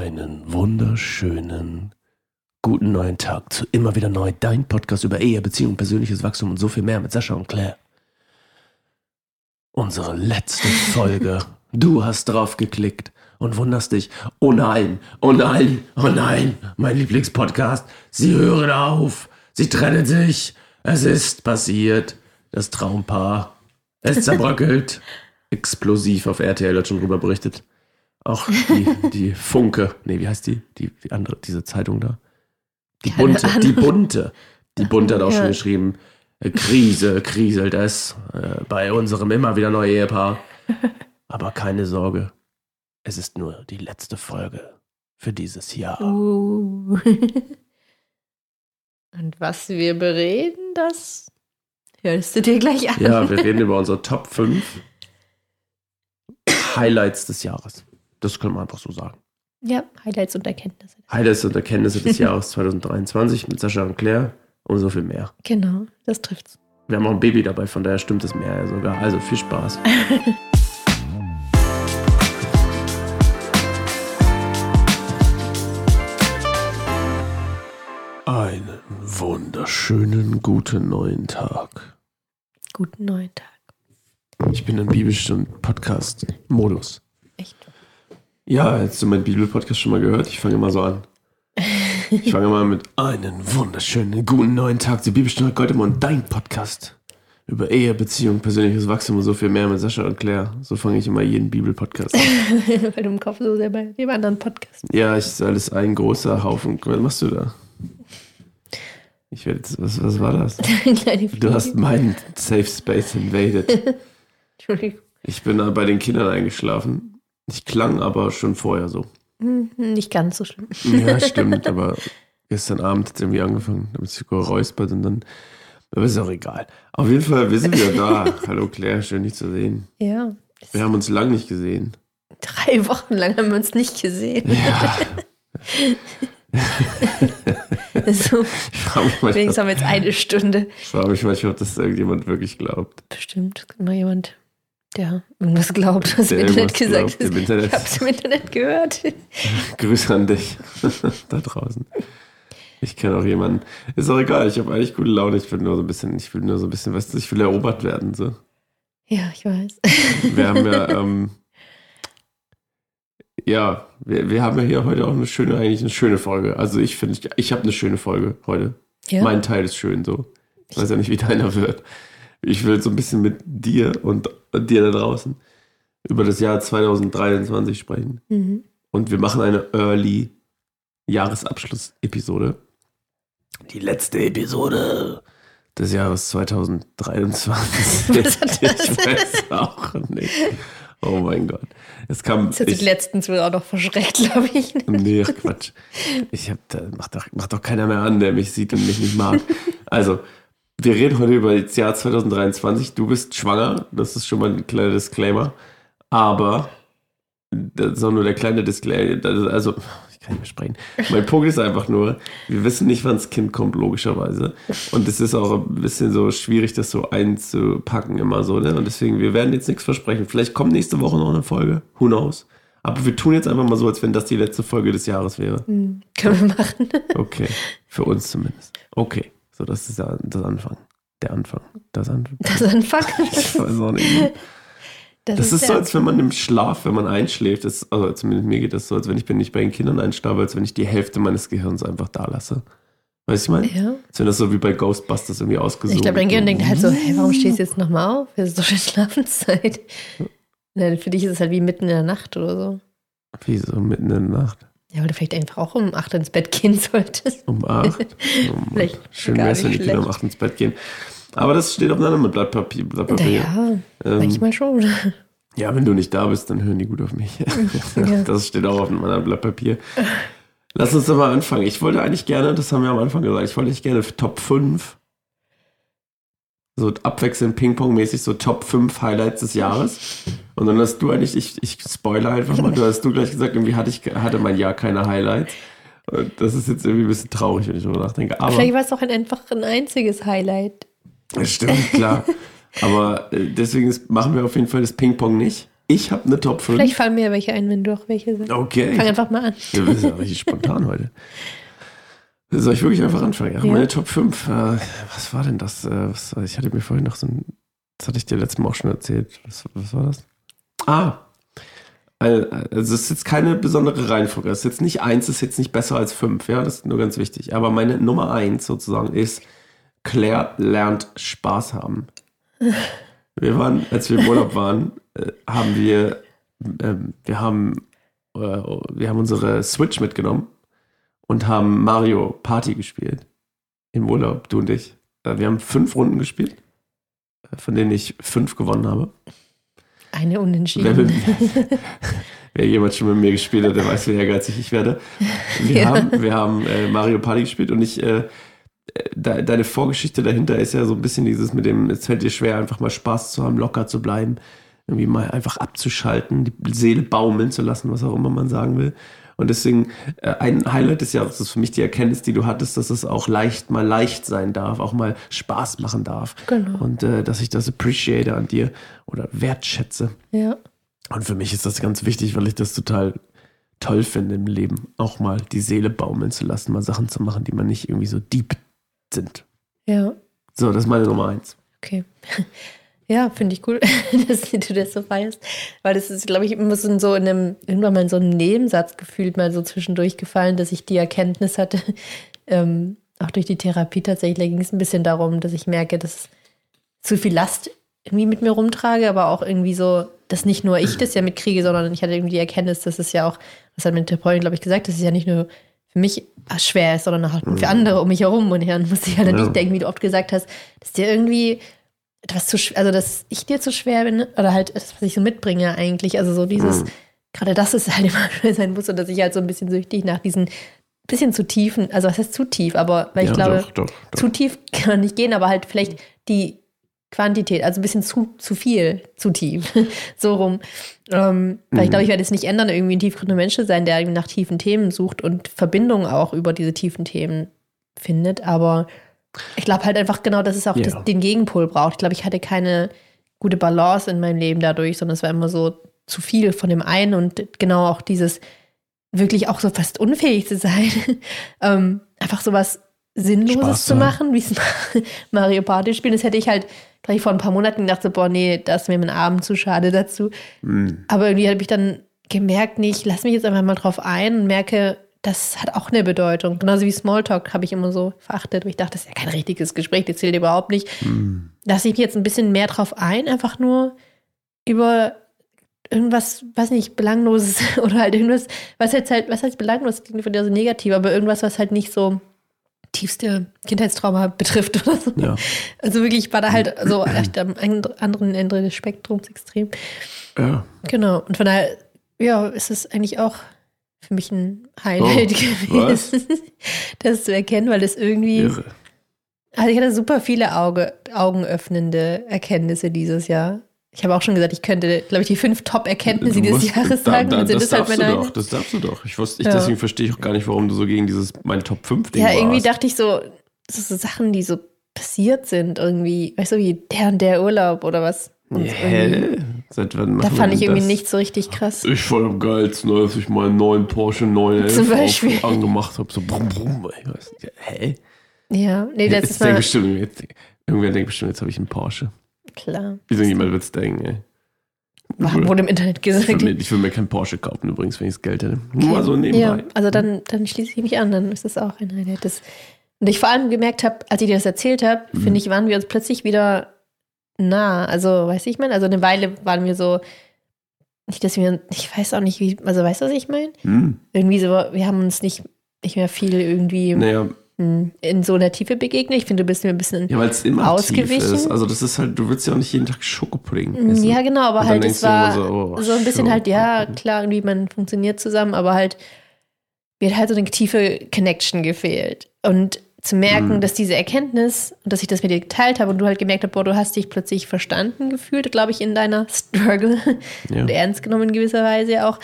Einen wunderschönen guten neuen Tag zu immer wieder neu. Dein Podcast über Ehe, Beziehung, persönliches Wachstum und so viel mehr mit Sascha und Claire. Unsere letzte Folge. Du hast drauf geklickt und wunderst dich. Oh nein, oh nein, oh nein, mein Lieblingspodcast. Sie hören auf. Sie trennen sich. Es ist passiert. Das Traumpaar. Es zerbröckelt. Explosiv auf RTL hat schon drüber berichtet. Auch die, die Funke. Nee, wie heißt die? Die, die andere, diese Zeitung da. Die Keine bunte, Ahnung. die bunte. Die bunte hat auch Ja. schon geschrieben, äh, Krise, kriselt es äh, bei unserem immer wieder neuen Ehepaar. Aber keine Sorge, es ist nur die letzte Folge für dieses Jahr. Uh. Und was wir bereden, das hörst du dir gleich an. Ja, wir reden über unsere Top 5 Highlights des Jahres. Das können wir einfach so sagen. Ja, Highlights und Erkenntnisse. Highlights und Erkenntnisse des Jahres 2023 mit Sascha und Claire und so viel mehr. Genau, das trifft's. Wir haben auch ein Baby dabei, von daher stimmt es mehr sogar. Also viel Spaß. Einen wunderschönen guten neuen Tag. Guten neuen Tag. Ich bin in Bibelstunden-Podcast-Modus. Echt. Ja, hättest du meinen Bibel-Podcast schon mal gehört? Ich fange immer so an. Ich fange mal mit einen wunderschönen guten neuen Tag zur Bibelstunde Goldemond, dein Podcast über Ehe, Beziehung, persönliches Wachstum und so viel mehr mit Sascha und Claire. So fange ich immer jeden Bibel-Podcast an. Weil du im Kopf so sehr bei dem anderen Podcast Ja, ich ist alles ein großer Haufen. Was machst du da? Ich werde jetzt, was, was war das? Du hast meinen Safe Space invaded. Entschuldigung. Ich bin da bei den Kindern eingeschlafen. Ich klang aber schon vorher so. Hm, Nicht ganz so schlimm. Ja, stimmt, aber gestern Abend hat es irgendwie angefangen, da habe ich geräuspert und dann, aber ist auch egal. Auf jeden Fall, wir sind wieder da. Hallo Claire, schön dich zu sehen. Ja. Wir haben uns lang nicht gesehen. Drei Wochen lang haben wir uns nicht gesehen. Ja, So, ich frage mich manchmal, wenigstens haben wir jetzt eine Stunde. ich frage mich manchmal, ob das irgendjemand wirklich glaubt. Bestimmt immer jemand, der irgendwas glaubt, was im Internet gesagt glaubt ist. im Internet. Ich habe es im Internet gehört. Grüße an dich da draußen. Ich kenne auch jemanden. Ist auch egal, ich habe eigentlich gute Laune. Ich will nur so ein bisschen, ich will nur so ein bisschen, weißt du, ich will erobert werden. So. Ja, ich weiß. Wir haben ja, ähm, ja, wir, wir haben ja hier heute auch eine schöne, eigentlich eine schöne Folge. Also ich finde, ich, ich habe eine schöne Folge heute. Ja. Mein Teil ist schön so. Ich weiß ja nicht, wie deiner wird. Ich will so ein bisschen mit dir und dir da draußen über das Jahr 2023 sprechen. Mhm. Und wir machen eine Early Jahresabschluss-Episode. Die letzte Episode des Jahres 2023. Was hat das ich weiß auch nicht. Oh mein Gott. Es kam. Das hat sich Ich, letztens wohl auch noch verschreckt, glaube ich. nee, Quatsch. Ich hab, da macht doch, macht doch keiner mehr an, der mich sieht und mich nicht mag. Also, wir reden heute über das Jahr 2023. Du bist schwanger. Das ist schon mal ein kleiner Disclaimer. Aber, das ist auch nur der kleine Disclaimer. Also, ich kann nicht mehr sprechen. Mein Punkt ist einfach nur, wir wissen nicht, wann das Kind kommt, logischerweise. Und es ist auch ein bisschen so schwierig, das so einzupacken immer so. Ne? Und deswegen, wir werden jetzt nichts versprechen. Vielleicht kommt nächste Woche noch eine Folge. Who knows? Aber wir tun jetzt einfach mal so, als wenn das die letzte Folge des Jahres wäre. Hm, können wir machen. Okay. Für uns zumindest. Okay. So, das ist ja das Anfang. Der Anfang. Das Anfang. Das Anfang. Ich weiß auch nicht. Das ist so, der als wenn man im Schlaf, wenn man einschläft, das, also zumindest mir geht das so, als wenn ich bin nicht bei den Kindern einschlafe, als wenn ich die Hälfte meines Gehirns einfach da lasse. Weißt du, ich meine? Ja. Als wenn das so wie bei Ghostbusters irgendwie ausgesucht Ich glaube, dein Gehirn denkt halt so, hey, warum stehst du jetzt nochmal auf? Es ist doch schon Schlafenszeit. Nein, für dich ist es halt wie mitten in der Nacht oder so. Wie so mitten in der Nacht. Ja, weil du vielleicht einfach auch um 8 ins Bett gehen solltest. Um acht. Oh Mann. Schön wäre es, wenn die Kinder um acht ins Bett gehen. Aber das steht aufeinander mit Blatt Papier. Blatt Papier. Naja, Ähm, manchmal schon. Ja, wenn du nicht da bist, dann hören die gut auf mich. Ja. Das steht auch auf meinem Blatt Papier. Lass uns doch mal anfangen. Ich wollte eigentlich gerne, das haben wir am Anfang gesagt, ich wollte eigentlich gerne für Top 5, so abwechselnd Ping-Pong-mäßig, so Top 5 Highlights des Jahres. Und dann hast du eigentlich, ich, ich spoiler einfach mal, du hast du gleich gesagt, irgendwie hatte, ich, hatte mein Jahr keine Highlights. Und das ist jetzt irgendwie ein bisschen traurig, wenn ich darüber nachdenke. Aber Vielleicht war es auch ein, einfach ein einziges Highlight. stimmt, klar. Aber äh, deswegen machen wir auf jeden Fall das Ping-Pong nicht. Ich habe eine Top 5. Vielleicht fallen mir welche ein, wenn du auch welche sagst. Okay. Fang einfach mal an. Wir sind ja richtig spontan heute. Soll ich wirklich einfach anfangen? Ja, Ja. meine Top 5. Äh, was war denn das? Äh, was, ich hatte mir vorhin noch so ein. Das hatte ich dir letztes Mal auch schon erzählt. Was, was war das? Ah. Also, es ist jetzt keine besondere Reihenfolge. Es ist jetzt nicht eins, ist jetzt nicht besser als fünf. Ja, das ist nur ganz wichtig. Aber meine Nummer eins sozusagen ist: Claire lernt Spaß haben. Wir waren, als wir im Urlaub waren, äh, haben wir, ähm, wir haben, äh, wir haben unsere Switch mitgenommen und haben Mario Party gespielt. Im Urlaub, du und ich. Äh, Wir haben fünf Runden gespielt, äh, von denen ich fünf gewonnen habe. Eine Wer, Unentschieden. mit, wer jemand schon mit mir gespielt hat, der weiß, wie ehrgeizig ich werde. Wir Ja. haben, wir haben äh, Mario Party gespielt und ich, äh, de, deine Vorgeschichte dahinter ist ja so ein bisschen dieses mit dem, es fällt dir schwer, einfach mal Spaß zu haben, locker zu bleiben, irgendwie mal einfach abzuschalten, die Seele baumeln zu lassen, was auch immer man sagen will. Und deswegen, äh, ein Highlight des Jahres ist für mich die Erkenntnis, die du hattest, dass es auch leicht mal leicht sein darf, auch mal Spaß machen darf. Genau. Und äh, dass ich das appreciate an dir oder wertschätze. Ja. Und für mich ist das ganz wichtig, weil ich das total toll finde im Leben, auch mal die Seele baumeln zu lassen, mal Sachen zu machen, die man nicht irgendwie so deep sind. Ja. So, das ist meine Nummer eins. Okay. Ja, finde ich cool, dass du das so feierst. Weil das ist, glaube ich, immer so in so in einem, irgendwann mal in so einem Nebensatz gefühlt mal so zwischendurch gefallen, dass ich die Erkenntnis hatte, ähm, auch durch die Therapie tatsächlich, da ging es ein bisschen darum, dass ich merke, dass zu viel Last irgendwie mit mir rumtrage, aber auch irgendwie so, dass nicht nur ich das ja mitkriege, sondern ich hatte irgendwie die Erkenntnis, dass es ja auch, das hat meine Therapeutin, glaube ich, gesagt, dass es ja nicht nur für mich schwer ist, sondern auch für andere um mich herum. Und dann musste ich halt Ja. dich denken, wie du oft gesagt hast, dass dir irgendwie etwas zu schwer, also dass ich dir zu schwer bin, oder halt das, was ich so mitbringe eigentlich. Also so dieses, gerade das ist halt immer schwer sein muss und dass ich halt so ein bisschen süchtig nach diesen bisschen zu tiefen, also was heißt zu tief, aber weil ich ja, glaube, doch, doch, doch. zu tief kann man nicht gehen, aber halt vielleicht die Quantität, also ein bisschen zu, zu viel, zu tief, so rum. Ähm, weil ich glaube, ich werde es nicht ändern, irgendwie ein tiefgründiger Mensch zu sein, der irgendwie nach tiefen Themen sucht und Verbindungen auch über diese tiefen Themen findet, aber ich glaube halt einfach genau, dass es auch Ja. das, den Gegenpol braucht. Ich glaube, ich hatte keine gute Balance in meinem Leben dadurch, sondern es war immer so zu viel von dem einen und genau auch dieses wirklich auch so fast unfähig zu sein, ähm, einfach sowas Sinnloses Spaß zu machen, wie es Mario Party spielen. Das hätte ich halt gleich vor ein paar Monaten gedacht, so, boah, nee, da ist mir mein Abend zu schade dazu. Hm. Aber irgendwie habe ich dann gemerkt, nee, ich lasse mich jetzt einfach mal drauf ein und merke, das hat auch eine Bedeutung. Genauso wie Smalltalk habe ich immer so verachtet, ich dachte, das ist ja kein richtiges Gespräch, das zählt überhaupt nicht. Hm. Lasse ich mich jetzt ein bisschen mehr drauf ein, einfach nur über irgendwas, weiß nicht, belangloses oder halt irgendwas, was jetzt halt, was heißt belanglos, das klingt von dir so negativ, aber irgendwas, was halt nicht so tiefste Kindheitstrauma betrifft oder so. Ja. Also wirklich, ich war da halt so echt am anderen Ende des Spektrums extrem. ja. Genau. Und von daher, ja, ist es eigentlich auch für mich ein Highlight Oh, was? gewesen, das zu erkennen, weil das irgendwie, Irre. also ich hatte super viele Auge, augenöffnende Erkenntnisse dieses Jahr. Ich habe auch schon gesagt, ich könnte, glaube ich, die fünf Top-Erkenntnisse dieses Jahres da, sagen. da, sind das das darfst du meine doch, das darfst du doch. Ich wusste, ich, Ja. deswegen verstehe ich auch gar nicht, warum du so gegen dieses mein Top 5 Ding Ja, irgendwie warst. dachte ich so, so, so Sachen, die so passiert sind, irgendwie, weißt du, wie der und der Urlaub oder was. Und irgendwie- Hä? Seit wann Da fand ich irgendwie das? nicht so richtig krass. Ich fand am geilsten, als ich meinen neuen Porsche 911 Zum Beispiel. auf, angemacht habe. So brumm, brumm. Ich weiß, nicht, hä? Ja, nee, das jetzt ist mal bestimmt, jetzt, irgendwer denkt bestimmt, jetzt habe ich einen Porsche. klar. Irgendjemand wird es denken, ey. War- Wurde im Internet Ich will, gesagt. mir, ich will mir keinen Porsche kaufen übrigens, wenn ich das Geld hätte. Nur mal so nebenbei. Ja, also dann, dann schließe ich mich an, dann ist das auch ein Highlight. Das, und ich vor allem gemerkt habe, als ich dir das erzählt habe, Mhm. finde ich, waren wir uns plötzlich wieder nah. Also, weißt du, ich meine, also eine Weile waren wir so, nicht, dass wir, ich weiß auch nicht, wie, also weißt du, was ich meine? Hm. Irgendwie so, wir haben uns nicht, nicht mehr viel irgendwie Naja, mh, in so einer Tiefe begegnet. Ich finde, du bist mir ein bisschen. ja, weil es immer tief Ausgewichen? ist. Also das ist halt, du willst ja auch nicht jeden Tag Schokopudding essen. Ja, genau, aber halt, es war so, so, oh, ein bisschen halt, ja, klar, irgendwie man funktioniert zusammen, aber halt, mir hat halt so eine tiefe Connection gefehlt. Und zu merken, Mhm. dass diese Erkenntnis und dass ich das mit dir geteilt habe und du halt gemerkt hast, boah, du hast dich plötzlich verstanden gefühlt, glaube ich, in deiner Struggle Ja. und ernst genommen in gewisser Weise auch.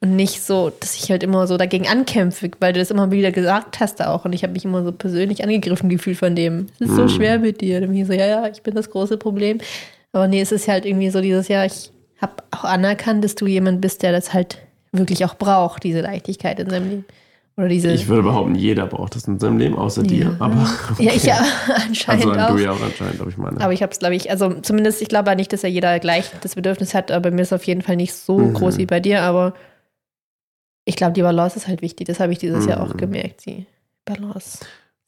Und nicht so, dass ich halt immer so dagegen ankämpfe, weil du das immer wieder gesagt hast auch. Und ich habe mich immer so persönlich angegriffen gefühlt von dem. Es ist so schwer mit dir. Und ich so, ja, ja, ich bin das große Problem. Aber nee, es ist halt irgendwie so dieses, ja, ich habe auch anerkannt, dass du jemand bist, der das halt wirklich auch braucht, diese Leichtigkeit in seinem Leben. Oder diese. Ich würde behaupten, jeder braucht das in seinem Leben, außer ja. dir. Aber okay. Ja, ich ja anscheinend also auch. du ja auch anscheinend, glaube ich meine. Aber ich habe es, glaube ich, also zumindest, ich glaube nicht, dass ja jeder gleich das Bedürfnis hat, aber bei mir ist es auf jeden Fall nicht so Mhm. groß wie bei dir, aber ich glaube, die Balance ist halt wichtig. Das habe ich dieses Jahr auch Mhm. gemerkt. Die Balance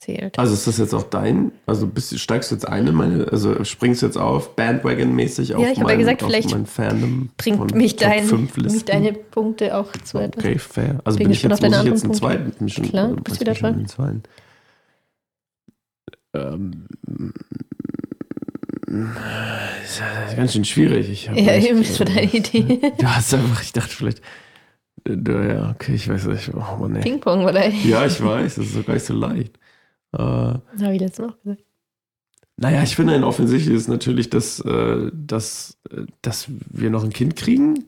zählt. Also ist das jetzt auch dein, also bist, steigst du jetzt ein in meine, also springst du jetzt auf Bandwagon-mäßig auf Ja, ich hab ja mein, gesagt, auf vielleicht Bringt von mich, dein, 5 mich deine Punkte auch zu etwas. Okay, fair. Also Bin bin ich jetzt, auf muss ich jetzt einen anderen zweiten, schon, Klar, du bist wieder dran. Ähm, ist ja ganz schön schwierig. Ich Ja, echt, eben für deine Idee. Du hast einfach, ich dachte vielleicht, äh, ja, okay, ich weiß nicht. Oh, Mann. Ping-Pong, oder? Ja, ich weiß, das ist doch gar nicht so leicht. Äh, Habe ich letztes Mal auch gesagt. naja, ich finde ein offensichtlich ist natürlich, dass, äh, dass, äh, dass wir noch ein Kind kriegen.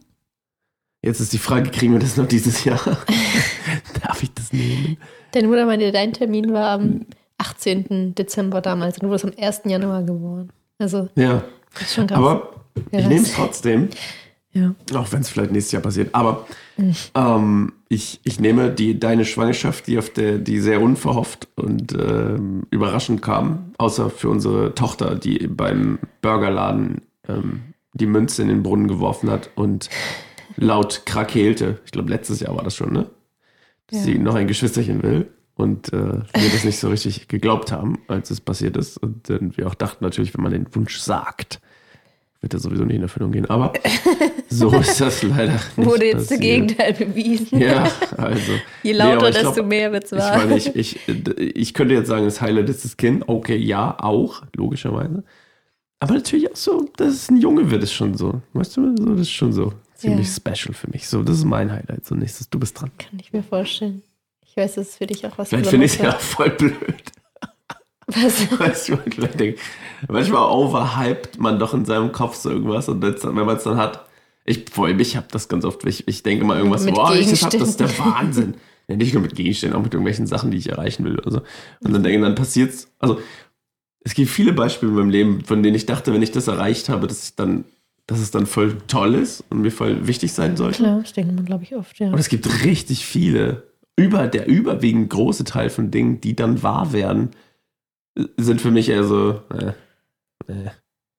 Jetzt ist die Frage, kriegen wir das noch dieses Jahr? Darf ich das nehmen? Deine Mutter meinte, dein Termin war am 18. Dezember damals und du wurdest am 1. Januar geboren. Also, Ja, ist schon krass. aber ich nehme es trotzdem. Ja. Auch wenn es vielleicht nächstes Jahr passiert. Aber ähm, ich, ich nehme die, deine Schwangerschaft, die, auf der, die sehr unverhofft und ähm, überraschend kam, außer für unsere Tochter, die beim Burgerladen ähm, die Münze in den Brunnen geworfen hat und laut krakeelte. Ich glaube, letztes Jahr war das schon, ne? Dass Ja. sie noch ein Geschwisterchen will. Und äh, wir das nicht so richtig geglaubt haben, als es passiert ist. Und dann wir auch dachten natürlich, wenn man den Wunsch sagt, wird er sowieso nicht in Erfüllung gehen. Aber so ist das leider nicht Wurde jetzt das passiert. Gegenteil bewiesen. Ja, also. Je Nee, lauter, ich desto glaub, mehr wird es Ich wahr. meine, ich, ich, ich könnte jetzt sagen, das Highlight ist das Kind. Okay, ja, auch, logischerweise. Aber natürlich auch so, dass es ein Junge wird, ist schon so. Weißt du, das ist schon so ziemlich Ja. special für mich. So, das ist mein Highlight. So, nächstes, du bist dran. Kann ich mir vorstellen. Ich weiß, das ist für dich auch was Vielleicht finde ich es ja voll blöd. Was? Manchmal overhyped man doch in seinem Kopf so irgendwas und wenn man es dann hat, ich vor allem, ich habe das ganz oft, ich, ich denke mal irgendwas, Mit boah, ich das hab, das ist der. Wahnsinn. Ja, nicht nur mit Gegenständen, auch mit irgendwelchen Sachen, die ich erreichen will oder so. Und dann denke ich, dann passiert's, also es gibt viele Beispiele in meinem Leben, von denen ich dachte, wenn ich das erreicht habe, dass ich dann, dass es dann voll toll ist und mir voll wichtig sein sollte. Klar, das denkt man, glaube ich, oft, ja. Und es gibt richtig viele, über, der überwiegend große Teil von Dingen, die dann wahr werden, sind für mich eher so, äh, äh,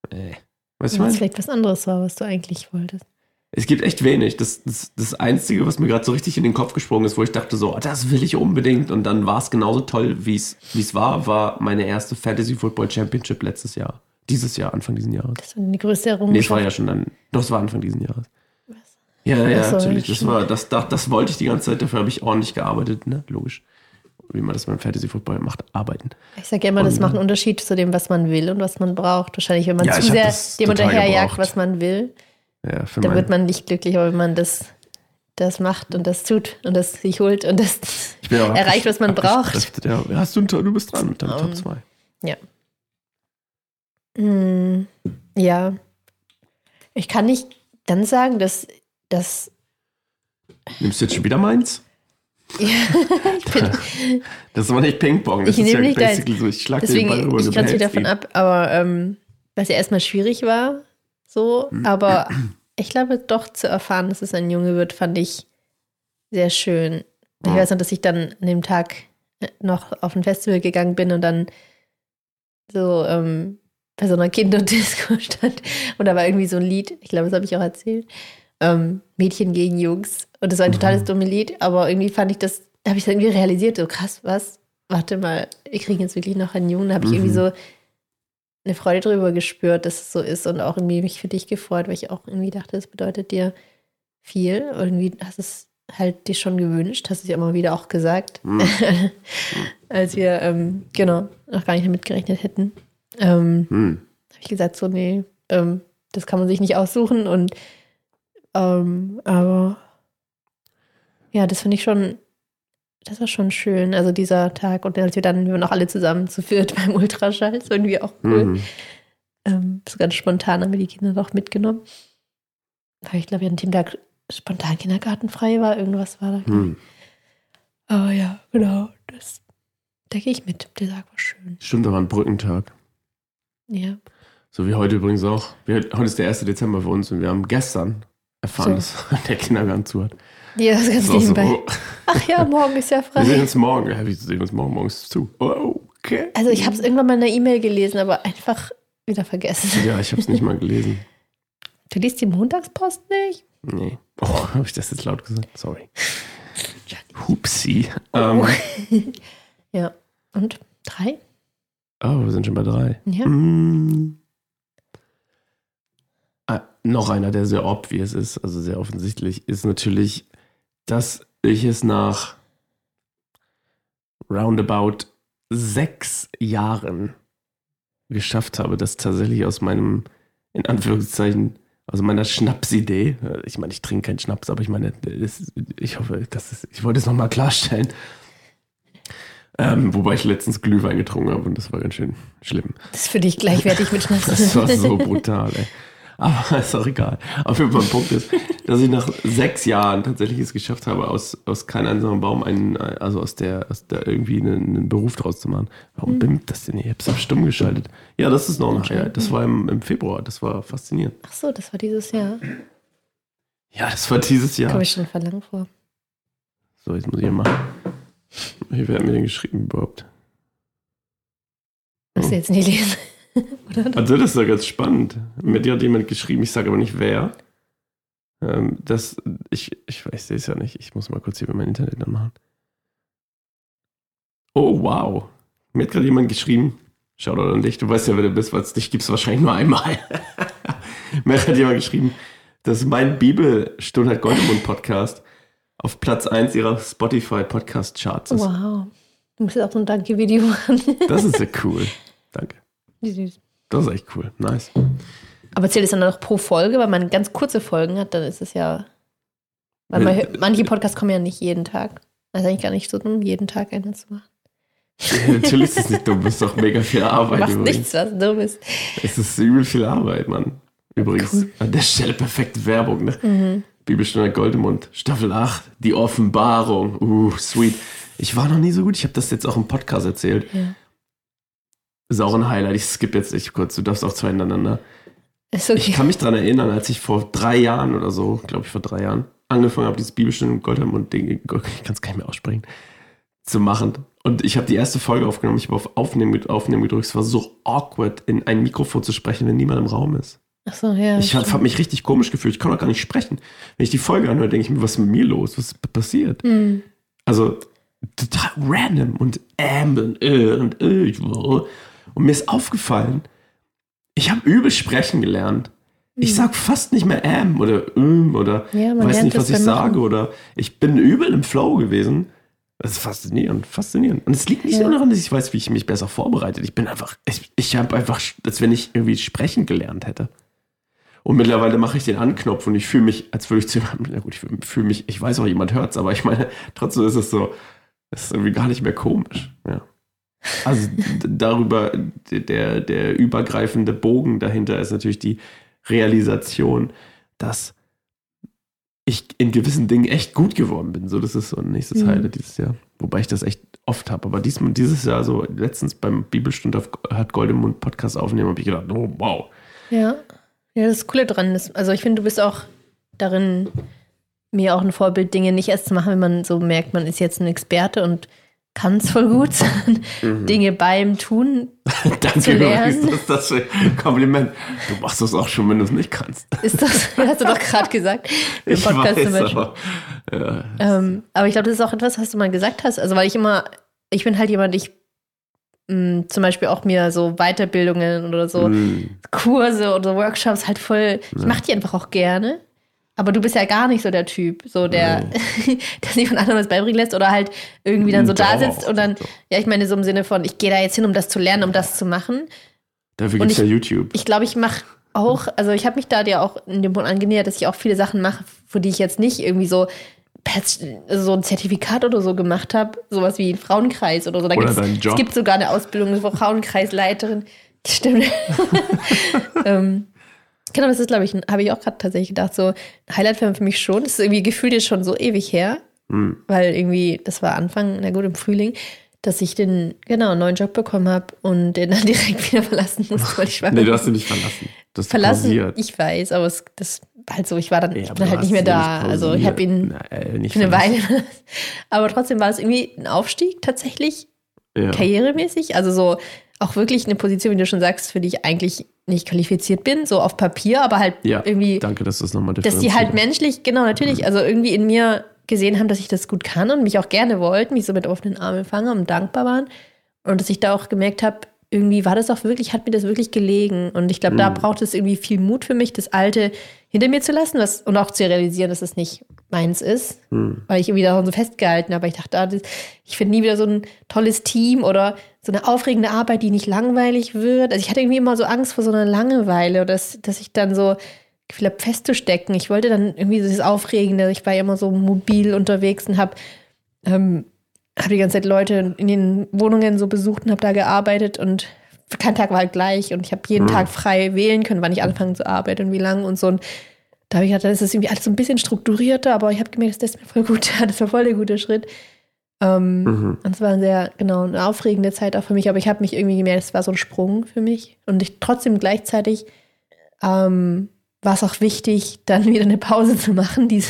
äh. Weißt du, Weil was es ich meine? vielleicht was anderes war, was du eigentlich wolltest. Es gibt echt wenig. Das, das, das Einzige, was mir gerade so richtig in den Kopf gesprungen ist, wo ich dachte so, oh, das will ich unbedingt und dann war es genauso toll, wie es war, war meine erste Fantasy Football Championship letztes Jahr. Dieses Jahr, Anfang diesen Jahres. Das war die größte Nee, es Errungenschaft. war ja schon dann, doch, es war Anfang diesen Jahres. Ja, ja, Ach so, natürlich. Das, war, das, das, das wollte ich die ganze Zeit, dafür habe ich ordentlich gearbeitet, ne? Logisch. Wie man das beim Fantasy Football macht, arbeiten. Ich sage ja immer, das Und- macht einen Unterschied zu dem, was man will und was man braucht. Wahrscheinlich, wenn man Ja, zu sehr das dem hinterherjagt, was man will, Ja, dann wird man nicht glücklich, aber wenn man das, das macht und das tut und das sich holt und das erreicht, was man braucht. Ja. Hast du du bist dran mit deinem Ähm, Top 2. Hm, ja. Ich kann nicht dann sagen, dass, dass Nimmst du jetzt schon wieder meins? bin, Das war nicht Ping-Pong. Das Ich ist ja nicht basically so, ich schlag deswegen, den Ball rüber, ich grenze davon ab, aber ähm, was ja erstmal schwierig war, so, aber ich glaube doch zu erfahren, dass es ein Junge wird, fand ich sehr schön. Ich weiß noch, dass ich dann an dem Tag noch auf ein Festival gegangen bin und dann so ähm, bei so einer Kinderdisco stand und da war irgendwie so ein Lied, ich glaube, das habe ich auch erzählt, ähm, Mädchen gegen Jungs und das war ein totales dumme Lied, aber irgendwie fand ich das, da habe ich das irgendwie realisiert, so krass, was? Warte mal, wir kriegen jetzt wirklich noch einen Jungen, da habe ich Mhm. irgendwie so eine Freude drüber gespürt, dass es so ist und auch irgendwie mich für dich gefreut, weil ich auch irgendwie dachte, das bedeutet dir viel. Irgendwie hast es halt dir schon gewünscht, hast es ja immer wieder auch gesagt, Mhm. als wir, ähm, genau, noch gar nicht damit gerechnet hätten. Ähm, Hm. habe ich gesagt, so, nee, ähm, das kann man sich nicht aussuchen und ähm, aber ja, das finde ich schon, das war schon schön. Also dieser Tag und als wir dann, wir waren auch alle zusammen zu viert beim Ultraschall, ist irgendwie auch cool. Mhm. Ähm, so ganz spontan haben wir die Kinder noch mitgenommen. Weil ich glaube, an dem Tag spontan Kindergartenfrei war, irgendwas war da. Hm. Aber ja, genau, das denke ich mit. Der Tag war schön. Stimmt, da war ein Brückentag. Ja. So wie heute übrigens auch. Wir, heute ist der 1. Dezember für uns und wir haben gestern erfahren, So. dass der Kindergarten zu hat. Ja, das ganz Das war so, nebenbei. oh, Ach ja, morgen ist ja wir sehen frei. uns morgen. Ja, wieso sehen wir uns morgen? Morgen ist es zu. Oh, okay. Also ich habe es irgendwann mal in einer E-Mail gelesen, aber einfach wieder vergessen. Ja, ich habe es nicht mal gelesen. Du liest die Montagspost nicht? Nee. Oh, habe ich das jetzt laut gesagt? Sorry. Hupsi. Ähm, Ja. Und? Drei? oh, wir sind schon bei drei. Ja. Mm. Ah, noch einer, der sehr obvious ist, also sehr offensichtlich, ist natürlich, dass ich es nach roundabout sechs Jahren geschafft habe, das tatsächlich aus meinem, in Anführungszeichen, aus meiner Schnapsidee, ich meine, ich trinke keinen Schnaps, aber ich meine, das, ich hoffe, das ist, ich wollte es nochmal klarstellen. Ähm, wobei ich letztens Glühwein getrunken habe und das war ganz schön schlimm. Das ist für dich gleichwertig mit Schnaps. Das war so brutal, ey. Aber ist auch egal. Auf jeden Fall ein Punkt ist, dass ich nach sechs Jahren tatsächlich es geschafft habe, aus, aus keinem einsamen Baum einen, also aus der, aus der irgendwie einen, einen Beruf draus zu machen. Warum bimmt das denn? Ich hab's auf stumm geschaltet. Ja, das ist noch ein Highlight. Das war im, im Februar. Das war faszinierend. Ach so, das war dieses Jahr. Ja, das war dieses Jahr. Komme ich schon verlangen vor. So, jetzt muss ich hier machen. Wie wer hat mir denn geschrieben überhaupt? Musst du jetzt nicht lesen. Also das ist ja ganz spannend. Mir hat jemand geschrieben, ich sage aber nicht wer. Ähm, das, ich, ich weiß es ja nicht. Ich muss mal kurz hier mein Internet anmachen. Oh, wow. Mir hat gerade jemand geschrieben, Shoutout an dich, du weißt ja, wer du bist, weil es dich gibt es wahrscheinlich nur einmal. Mir hat jemand geschrieben, dass mein Bibelstundheit Goldemund Podcast auf Platz 1 ihrer Spotify Podcast Charts ist. Wow. Du musst jetzt auch so ein Danke-Video machen. Das ist ja cool. Wie süß. Das ist echt cool. Nice. Aber zählt es dann noch pro Folge, weil man ganz kurze Folgen hat, dann ist es ja. Weil man, manche Podcasts kommen ja nicht jeden Tag. Das ist eigentlich gar nicht so dumm, jeden Tag einen zu machen. Ja, natürlich ist es nicht dumm, es ist doch mega viel Du Arbeit. machst übrigens. nichts, was dumm ist. Es ist übel viel Arbeit, Mann. Übrigens, Cool. an der Stelle perfekte Werbung, ne? Mhm. Bibelstunde Goldemund, Staffel 8, die Offenbarung. Uh, sweet. Ich war noch nie so gut, ich habe das jetzt auch im Podcast erzählt. Ja. Ist auch ein Highlight, ich skippe jetzt nicht kurz, du darfst auch zwei hintereinander. Okay. Ich kann mich daran erinnern, als ich vor drei Jahren oder so, glaube ich vor drei Jahren, angefangen habe, dieses Bibelstunde Goldemund-Ding, ich kann es gar nicht mehr aussprechen, zu machen. Und ich habe die erste Folge aufgenommen, ich habe auf Aufnehmen, Aufnehmen gedrückt. Es war so awkward, in ein Mikrofon zu sprechen, wenn niemand im Raum ist. Ach so, ja. Ich habe mich richtig komisch gefühlt. Ich kann auch gar nicht sprechen. Wenn ich die Folge anhöre, denke ich mir, was ist mit mir los? Was ist passiert? Hm. Also total random und ähm und äh und äh. Und mir ist aufgefallen, ich habe übel sprechen gelernt. Ich sag fast nicht mehr ähm oder ähm oder Hm. Ja, weiß nicht, was ich sage oder ich bin übel im Flow gewesen. Das ist faszinierend, faszinierend. Und es liegt nicht Ja. nur daran, dass ich weiß, wie ich mich besser vorbereitet. Ich bin einfach, ich, ich habe einfach, als wenn ich irgendwie sprechen gelernt hätte. Und mittlerweile mache ich den Anknopf und ich fühle mich, als würde ich zu jemandem, na gut, ich fühle mich, ich weiß auch, jemand hört es, aber ich meine, trotzdem ist es so, es ist irgendwie gar nicht mehr komisch. Ja. Also darüber, der, der übergreifende Bogen dahinter ist natürlich die Realisation, dass ich in gewissen Dingen echt gut geworden bin. So, das ist so ein nächstes Mhm. Highlight dieses Jahr. Wobei ich das echt oft habe. Aber diesmal, dieses Jahr, so letztens beim Bibelstunde auf hat Goldemund Podcast aufnehmen, habe ich gedacht, oh wow. Ja. Ja, das Coole dran ist, also ich finde, du bist auch darin, mir auch ein Vorbild, Dinge nicht erst zu machen, wenn man so merkt, man ist jetzt ein Experte und kann es voll gut, sondern Mhm. Dinge beim Tun Danke, Zu lernen. übrigens, das ist das Kompliment. Du machst das auch schon, wenn du es nicht kannst. ist das, hast du doch gerade gesagt, im Ich Podcast weiß, aber, ja, Ähm, aber ich glaube, das ist auch etwas, was du mal gesagt hast. Also, weil ich immer, ich bin halt jemand, ich mh, zum Beispiel auch mir so Weiterbildungen oder so mm, Kurse oder Workshops halt voll, ich mache die einfach auch gerne. Aber du bist ja gar nicht so der Typ, so der, der sich von anderen was beibringen lässt oder halt irgendwie dann so da Doch, sitzt und dann, doch. ja, ich meine so im Sinne von, ich gehe da jetzt hin, um das zu lernen, um das zu machen. Dafür gibt es ja YouTube. Ich glaube, ich mache auch, also ich habe mich da dir auch in dem Punkt angenähert, dass ich auch viele Sachen mache, für die ich jetzt nicht irgendwie so so ein Zertifikat oder so gemacht habe, sowas wie ein Frauenkreis oder so. Da Oder deinen Job. Es gibt sogar eine Ausbildung zur Frauenkreisleiterin. Stimmt. ähm, genau, das ist, glaube ich, habe ich auch gerade tatsächlich gedacht, so ein Highlight für mich schon. Das ist irgendwie gefühlt jetzt schon so ewig her, Hm. weil irgendwie, das war Anfang, na gut, im Frühling, dass ich den, genau, einen neuen Job bekommen habe und den dann direkt wieder verlassen musste, weil ich schwanger Nee, du hast ihn nicht verlassen. Ihn verlassen. pausiert. Ich weiß, aber es, das halt so, ich war dann, Ja, ich bin halt nicht mehr da. nicht also ich habe ihn. Na, äh, nicht für eine. Weile. aber trotzdem war es irgendwie ein Aufstieg tatsächlich, Ja. karrieremäßig. Also so auch wirklich eine Position, wie du schon sagst, für die ich eigentlich nicht qualifiziert bin, so auf Papier, aber halt ja, irgendwie danke, dass du es nochmal dass die halt menschlich, genau, natürlich, also irgendwie in mir gesehen haben, dass ich das gut kann und mich auch gerne wollten, mich so mit offenen Armen empfangen und dankbar waren. Und dass ich da auch gemerkt habe, irgendwie war das auch wirklich, hat mir das wirklich gelegen. Und ich glaube, da Mhm. braucht es irgendwie viel Mut für mich, das Alte hinter mir zu lassen was, und auch zu realisieren, dass es nicht meins ist, Hm. weil ich irgendwie daran so festgehalten habe. Ich dachte, ah, das, ich finde nie wieder so ein tolles Team oder so eine aufregende Arbeit, die nicht langweilig wird. Also ich hatte irgendwie immer so Angst vor so einer Langeweile oder dass, dass ich dann so Gefühl habe, festzustecken. Ich wollte dann irgendwie dieses Aufregende. Ich war ja immer so mobil unterwegs und habe ähm, hab die ganze Zeit Leute in den Wohnungen so besucht und habe da gearbeitet und kein Tag war halt gleich und ich habe jeden Hm. Tag frei wählen können, wann ich anfange zu arbeiten und wie lange und so. Und da habe ich gedacht, das ist irgendwie alles so ein bisschen strukturierter, aber ich habe gemerkt, das ist mir voll gut. Das war voll der gute Schritt. Ähm, Mhm. und es war eine sehr, genau, eine aufregende Zeit auch für mich, aber ich habe mich irgendwie gemerkt, es war so ein Sprung für mich. Und ich trotzdem gleichzeitig ähm, war es auch wichtig, dann wieder eine Pause zu machen, dies,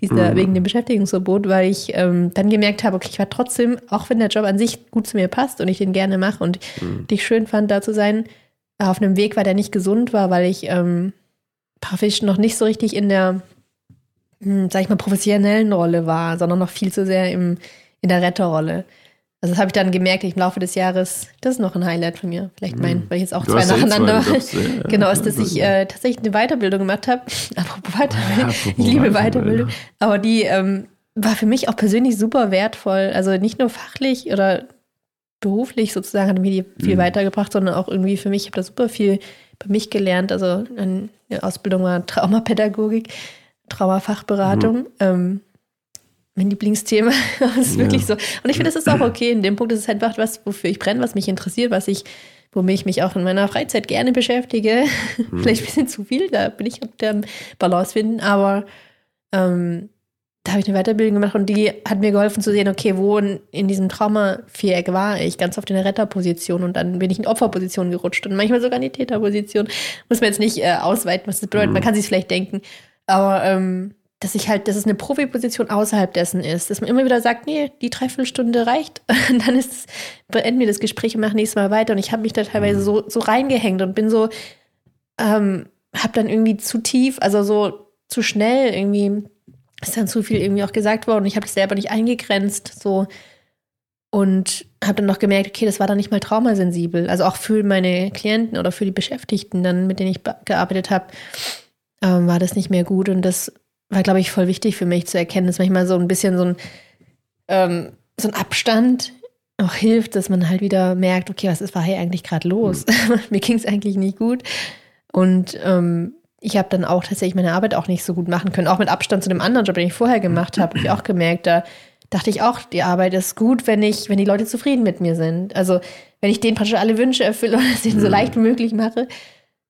dieser, Mhm. wegen dem Beschäftigungsverbot, weil ich ähm, dann gemerkt habe, okay, ich war trotzdem, auch wenn der Job an sich gut zu mir passt und ich den gerne mache und Mhm. ich schön fand, da zu sein, auf einem Weg war, der nicht gesund war, weil ich ähm, praktisch noch nicht so richtig in der, hm, sag ich mal, professionellen Rolle war, sondern noch viel zu sehr im, in der Retterrolle. Also das habe ich dann gemerkt im Laufe des Jahres, das ist noch ein Highlight von mir. Vielleicht mein, weil ich jetzt auch. Du zwei ja nacheinander. zwei Jobs, ja. genau, ist, dass ich äh, tatsächlich eine Weiterbildung gemacht habe. Apropos Weiterbildung. apropos ich liebe Weiterbildung. Weiterbildung. Aber die ähm, war für mich auch persönlich super wertvoll. Also nicht nur fachlich oder beruflich sozusagen hat mir die viel Mhm. weitergebracht, sondern auch irgendwie für mich, ich habe da super viel bei mich gelernt. Also eine Ausbildung war Traumapädagogik, Traumafachberatung. Mhm. Ähm, mein Lieblingsthema. das ist Ja. wirklich so. Und ich finde, das ist auch okay. In dem Punkt ist es einfach was, wofür ich brenne, was mich interessiert, was ich, womit ich mich auch in meiner Freizeit gerne beschäftige. Mhm. Vielleicht ein bisschen zu viel, da bin ich auf der Balance finden, aber ähm, da habe ich eine Weiterbildung gemacht und die hat mir geholfen zu sehen, okay, wo in, in diesem Trauma-Viereck war ich, ganz oft in der Retterposition und dann bin ich in Opferposition gerutscht und manchmal sogar in die Täterposition. Muss man jetzt nicht äh, ausweiten, was das bedeutet, man kann sich vielleicht denken, aber ähm, dass ich halt, dass es eine Profiposition außerhalb dessen ist, dass man immer wieder sagt, nee, die Dreiviertelstunde reicht, und dann ist beenden wir das Gespräch und machen nächstes Mal weiter und ich habe mich da teilweise so, so reingehängt und bin so, ähm, habe dann irgendwie zu tief, also so zu schnell irgendwie ist dann zu viel irgendwie auch gesagt worden. Ich habe das selber nicht eingegrenzt, so und habe dann noch gemerkt, okay, das war dann nicht mal traumasensibel. Also auch für meine Klienten oder für die Beschäftigten, dann mit denen ich be- gearbeitet habe, ähm, war das nicht mehr gut. Und das war, glaube ich, voll wichtig für mich zu erkennen, dass manchmal so ein bisschen so ein, ähm, so ein Abstand auch hilft, dass man halt wieder merkt, okay, was ist, war hier eigentlich gerade los? Mir ging es eigentlich nicht gut. Und ähm, ich habe dann auch tatsächlich meine Arbeit auch nicht so gut machen können, auch mit Abstand zu dem anderen Job, den ich vorher gemacht habe, habe ich auch gemerkt, da dachte ich auch, die Arbeit ist gut, wenn ich, wenn die Leute zufrieden mit mir sind. Also wenn ich denen praktisch alle Wünsche erfülle und es ihnen so Mhm. leicht wie möglich mache,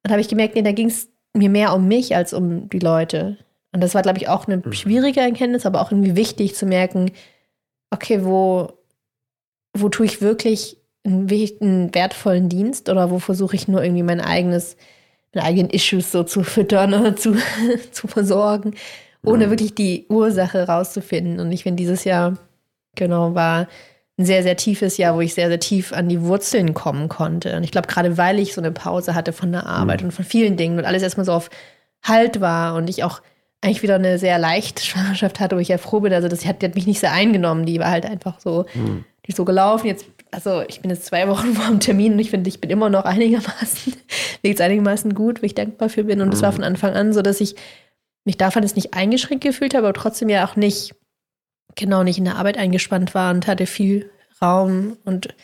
dann habe ich gemerkt, nee, da ging es mir mehr um mich als um die Leute. Und das war, glaube ich, auch eine schwierige Erkenntnis, aber auch irgendwie wichtig zu merken, okay, wo, wo tue ich wirklich einen, wertvollen Dienst oder wo versuche ich nur irgendwie mein eigenes, meine eigenen Issues so zu füttern oder zu, zu versorgen, ohne Mhm. wirklich die Ursache rauszufinden. Und ich finde, dieses Jahr, genau, war ein sehr, sehr tiefes Jahr, wo ich sehr, sehr tief an die Wurzeln kommen konnte. Und ich glaube, gerade weil ich so eine Pause hatte von der Arbeit Mhm. und von vielen Dingen und alles erstmal so auf Halt war und ich auch eigentlich wieder eine sehr leichte Schwangerschaft hatte, wo ich ja froh bin. Also das hat, die hat mich nicht sehr eingenommen. Die war halt einfach so, Mhm. die ist so gelaufen. Jetzt, also ich bin jetzt zwei Wochen vor dem Termin und ich finde, ich bin immer noch einigermaßen, mir geht's einigermaßen gut, wo ich dankbar für bin. Und es war von Anfang an so, dass ich mich davon jetzt nicht eingeschränkt gefühlt habe, aber trotzdem ja auch nicht, genau, nicht in der Arbeit eingespannt war und hatte viel Raum und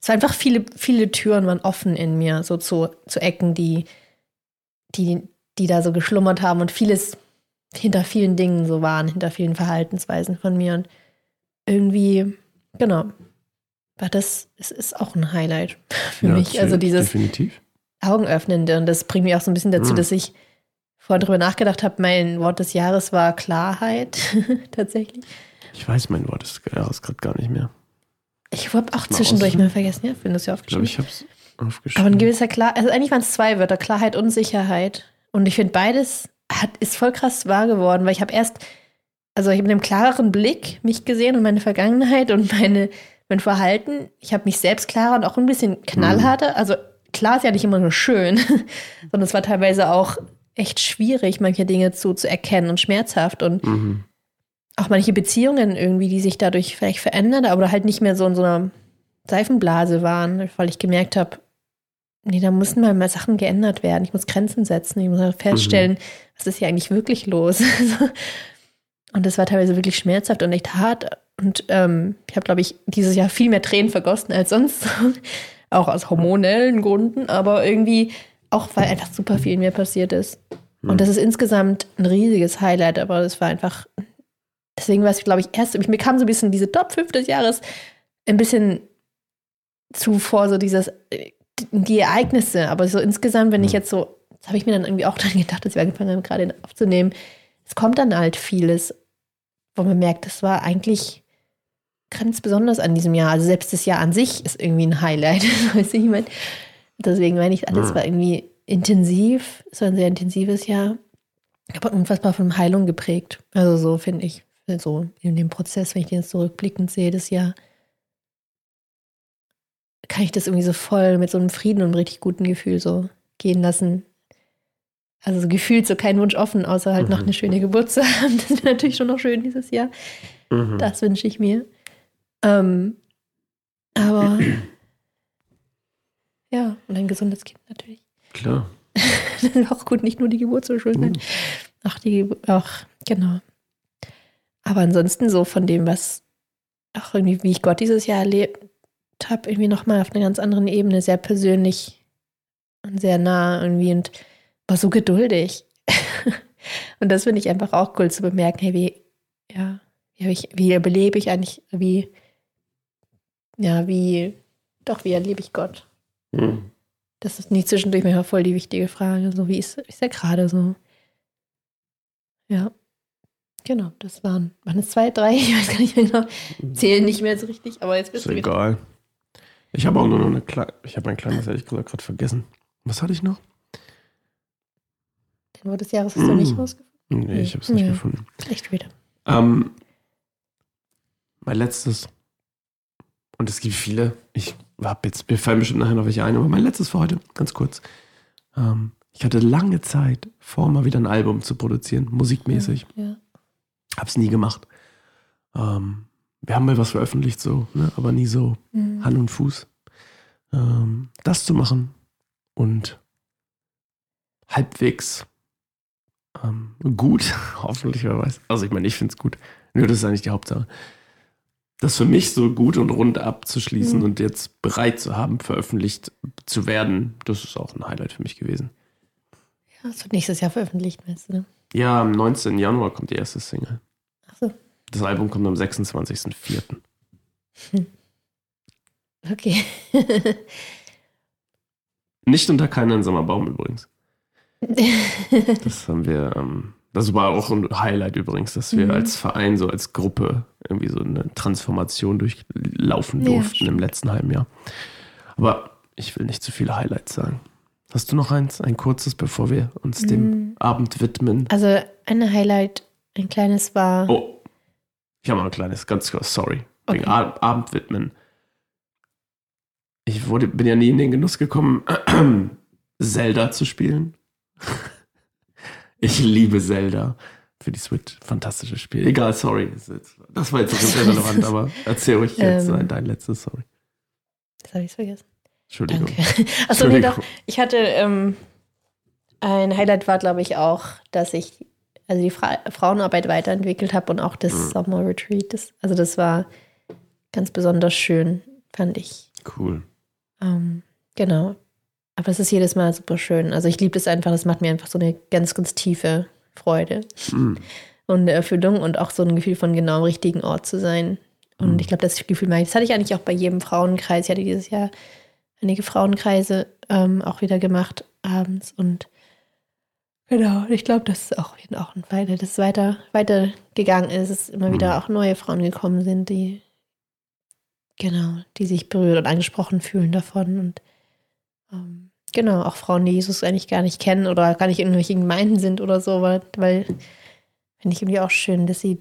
es war einfach viele, viele Türen waren offen in mir, so zu, zu Ecken, die, die, die da so geschlummert haben und vieles hinter vielen Dingen so waren, hinter vielen Verhaltensweisen von mir. Und irgendwie, genau, war das, es ist auch ein Highlight für Ja, mich. Also dieses Definitiv. Augenöffnende. Und das bringt mich auch so ein bisschen dazu, Mhm. dass ich vorhin drüber nachgedacht habe, mein Wort des Jahres war Klarheit, tatsächlich. Ich weiß mein Wort des Jahres gerade gar nicht mehr. Ich habe auch Mal zwischendurch aus- mal vergessen, ja, findest du Ich glaube, aufgeschrieben. ich habe es Aber aufgeschrieben. ein gewisser Klar, also eigentlich waren es zwei Wörter, Klarheit und Sicherheit. Und ich finde beides hat, ist voll krass wahr geworden, weil ich habe erst, also ich habe mit einem klareren Blick mich gesehen und meine Vergangenheit und meine, mein Verhalten. Ich habe mich selbst klarer und auch ein bisschen knallharter. Also klar ist ja nicht immer nur schön, sondern es war teilweise auch echt schwierig, manche Dinge zu, zu erkennen und schmerzhaft und Mhm. auch manche Beziehungen irgendwie, die sich dadurch vielleicht verändern, aber halt nicht mehr so in so einer Seifenblase waren, weil ich gemerkt habe, nee, da müssen mal mal Sachen geändert werden. Ich muss Grenzen setzen. Ich muss halt feststellen, was ist hier eigentlich wirklich los? und das war teilweise wirklich schmerzhaft und echt hart. Und ähm, ich habe, glaube ich, dieses Jahr viel mehr Tränen vergossen als sonst. auch aus hormonellen Gründen, aber irgendwie auch, weil einfach super viel in mir passiert ist. Und das ist insgesamt ein riesiges Highlight, aber es war einfach, deswegen war es, glaube ich, erst, mir kam so ein bisschen diese Top 5 des Jahres ein bisschen zu vor, so dieses, äh, die Ereignisse, aber so insgesamt, wenn ich jetzt so, das habe ich mir dann irgendwie auch dann gedacht, als wir angefangen haben, gerade aufzunehmen, es kommt dann halt vieles, wo man merkt, das war eigentlich ganz besonders an diesem Jahr. Also selbst das Jahr an sich ist irgendwie ein Highlight. Weißt du, ich meine, deswegen meine ich, alles Ja. war irgendwie intensiv. Es war ein sehr intensives Jahr. Aber unfassbar von Heilung geprägt. Also so finde ich, so in dem Prozess, wenn ich den jetzt zurückblickend sehe, das Jahr, kann ich das irgendwie so voll mit so einem Frieden und einem richtig guten Gefühl so gehen lassen. Also so gefühlt so kein Wunsch offen, außer halt noch Mhm. eine schöne Geburt zu haben. Das wäre natürlich schon noch schön dieses Jahr. Mhm. Das wünsche ich mir. Ähm, aber ja, und ein gesundes Kind natürlich. Klar. auch gut, nicht nur die Geburt so schön sein. Mhm. Auch die Geburt, auch, genau. Aber ansonsten so von dem, was auch irgendwie, wie ich Gott dieses Jahr erlebt habe, irgendwie nochmal auf einer ganz anderen Ebene, sehr persönlich und sehr nah irgendwie und war so geduldig. und das finde ich einfach auch cool zu bemerken, hey, wie, ja, wie, ich, wie belebe ich eigentlich, wie, ja, wie, doch, wie erlebe ich Gott? Mhm. Das ist nicht zwischendurch manchmal voll die wichtige Frage. So, wie ist, ist er gerade so? Ja. Genau, das waren, waren es zwei, drei? Ich weiß gar nicht mehr genau. Zählen nicht mehr so richtig, aber jetzt Ist bist du wieder. egal. Ich habe auch nur noch eine kleine. Ich habe mein kleines, ehrlich gesagt, gerade vergessen. Was hatte ich noch? Den Wort des Jahres hast du nicht Mm. rausgefunden. Nee, ich habe es nicht Ja. gefunden. Schlecht wieder. Ähm, mein letztes. Und es gibt viele. Ich hab jetzt, mir fallen bestimmt nachher noch welche ein, aber mein letztes für heute, ganz kurz. Ähm, ich hatte lange Zeit vor, mal wieder ein Album zu produzieren, musikmäßig. Ja. Hab's nie gemacht. Ähm, wir haben mal was veröffentlicht, so, ne? aber nie so Mhm. Hand und Fuß. Ähm, das zu machen und halbwegs ähm, gut, hoffentlich, wer weiß. Also ich meine, ich finde es gut. Nur das ist eigentlich die Hauptsache. Das für mich so gut und rund abzuschließen Mhm. und jetzt bereit zu haben, veröffentlicht zu werden, das ist auch ein Highlight für mich gewesen. ja, das wird nächstes Jahr veröffentlicht, meinst du, ne? Ja, am 19. Januar kommt die erste Single. Das Album kommt am 26.04. okay. Nicht unter keinen einsamer Baum übrigens. Das haben wir, ähm, das war auch ein Highlight übrigens, dass wir Mhm. als Verein, so als Gruppe irgendwie so eine Transformation durchlaufen Ja, durften stimmt. im letzten halben Jahr. Aber ich will nicht zu viele Highlights sagen. Hast du noch eins, ein kurzes, bevor wir uns dem Mhm. Abend widmen? Also, ein Highlight, ein kleines war. Oh, ich habe noch ein kleines, ganz kurz, sorry. Okay. Ab Abend widmen. Ich wurde, bin ja nie in den Genuss gekommen, Zelda zu spielen. Ich liebe Zelda für die Switch. Fantastisches Spiel. Egal, sorry. Das war jetzt nicht irrelevant, aber erzähl ruhig jetzt Ähm. dein letztes, sorry. Jetzt habe ich es vergessen. Entschuldigung. Danke. Achso, nee, doch. Ich hatte, ähm, ein Highlight war, glaube ich, auch, dass ich also die Fra Frauenarbeit weiterentwickelt habe und auch das Mhm. Summer Retreat. Das, also das war ganz besonders schön, fand ich. Cool. Ähm, genau. Aber es ist jedes Mal super schön. Also ich liebe das einfach, das macht mir einfach so eine ganz, ganz tiefe Freude Mm. und eine Erfüllung und auch so ein Gefühl von genau am richtigen Ort zu sein. Und Mhm. ich glaube, das Gefühl, das hatte ich eigentlich auch bei jedem Frauenkreis. Ich hatte dieses Jahr einige Frauenkreise ähm, auch wieder gemacht abends und genau, ich glaube, das ist auch, auch ein weiter, dass es weiter, weiter gegangen ist, dass immer wieder Mhm. auch neue Frauen gekommen sind, die Genau, die sich berührt und angesprochen fühlen davon. Und ähm, genau, auch Frauen, die Jesus eigentlich gar nicht kennen oder gar nicht in irgendwelchen Gemeinden sind oder so, weil, weil finde ich irgendwie auch schön, dass sie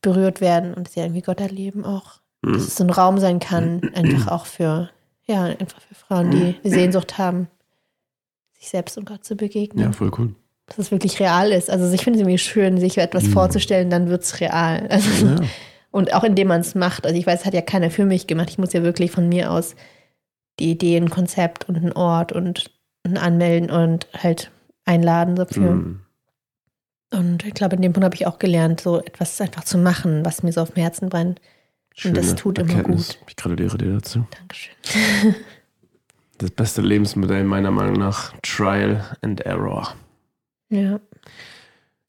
berührt werden und dass sie irgendwie Gott erleben auch. Mhm. Dass es so ein Raum sein kann, einfach auch für, ja, einfach für Frauen, die eine Sehnsucht haben, sich selbst und Gott zu begegnen. Ja, voll cool. Dass es wirklich real ist. Also ich finde es irgendwie schön, sich etwas Mhm. vorzustellen, dann wird es real. Also, Ja. Und auch indem man es macht. Also ich weiß, es hat ja keiner für mich gemacht. Ich muss ja wirklich von mir aus die Idee, ein Konzept und einen Ort und ein Anmelden und halt einladen dafür. Mhm. Und ich glaube, in dem Punkt habe ich auch gelernt, so etwas einfach zu machen, was mir so auf dem Herzen brennt. Und das Schöne tut immer Erkenntnis. gut. Ich gratuliere dir dazu. Dankeschön. Das beste Lebensmodell meiner Meinung nach Trial and Error. Ja.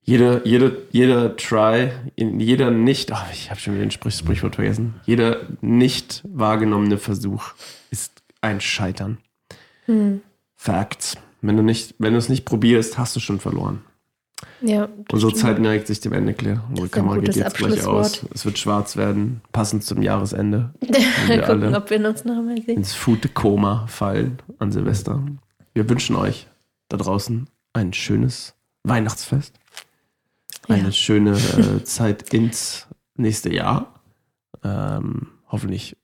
Jeder, jeder, jeder Try, jeder nicht, ach, ich habe schon wieder den Sprich, Sprichwort vergessen. Jeder nicht wahrgenommene Versuch ist ein Scheitern. Hm. Facts. Wenn du nicht, wenn du es nicht probierst, hast du schon verloren. Ja. Unsere stimmt. Zeit neigt sich dem Ende, Claire. Unsere ein Kamera geht jetzt gleich aus. Es wird schwarz werden, passend zum Jahresende. Wir gucken, alle- ob wir uns noch mal sehen. ins Food-Koma fallen an Silvester. Wir wünschen euch da draußen ein schönes Weihnachtsfest. Eine Ja. schöne äh, Zeit ins nächste Jahr. Ähm, hoffentlich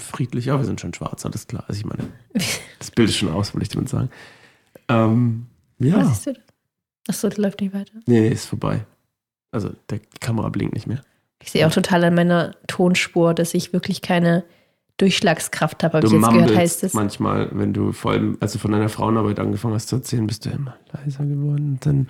friedlich. Ja, wir sind schon schwarz, alles klar. Also ich meine, das Bild ist schon aus, wollte ich damit sagen. Ähm, Was ja, siehst du? Achso, das läuft nicht weiter. nee, nee, ist vorbei. Also der, die Kamera blinkt nicht mehr. Ich sehe auch total an meiner Tonspur, dass ich wirklich keine Durchschlagskraft habe. Habe ich jetzt gehört, heißt es. manchmal, wenn du vor allem, als du von deiner Frauenarbeit angefangen hast zu erzählen, bist du immer leiser geworden. Und dann,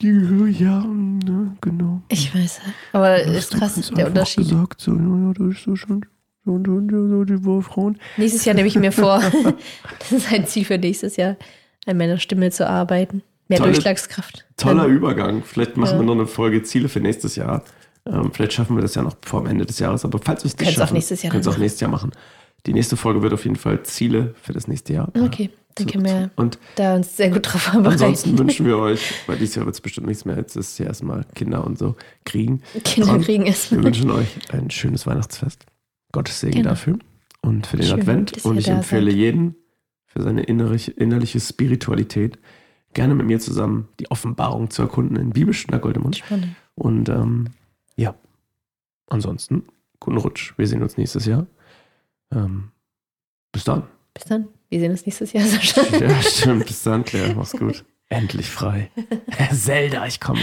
ja, ne, genau. Ich weiß. Aber ist krass, der Unterschied. Gesagt, so, ja, das ist so schon, so, so, so, die Frauen. Nächstes Jahr nehme ich mir vor, das ist ein Ziel für nächstes Jahr, an meiner Stimme zu arbeiten. Mehr Tolle- Durchschlagskraft. Toller Dann- Übergang. Vielleicht machen Ja. wir noch eine Folge Ziele für nächstes Jahr. Ähm, vielleicht schaffen wir das ja noch vor dem Ende des Jahres. Aber falls wir es nicht Könnt's schaffen, könnt's dann auch nächstes Jahr machen. Die nächste Folge wird auf jeden Fall Ziele für das nächste Jahr. Okay, dann können wir Und da uns sehr gut drauf vorbereiten. Ansonsten wünschen wir euch, weil dieses Jahr wird es bestimmt nichts mehr, jetzt ist ja erstmal Kinder und so kriegen. Kinder Und kriegen es. Wir wünschen euch ein schönes Weihnachtsfest. Gottes Segen Genau. dafür und für den Schön, Advent. Und ich empfehle seid. jeden für seine innerliche, innerliche Spiritualität gerne mit mir zusammen die Offenbarung zu erkunden in Bibelstunde Goldemund. Spannend. Und ähm, ja, ansonsten guten Rutsch. Wir sehen uns nächstes Jahr. Ähm, bis dann. Bis dann. Wir sehen uns nächstes Jahr, Sascha. Ja, stimmt. Bis dann, Claire. Mach's gut. Endlich frei. Zelda, ich komme.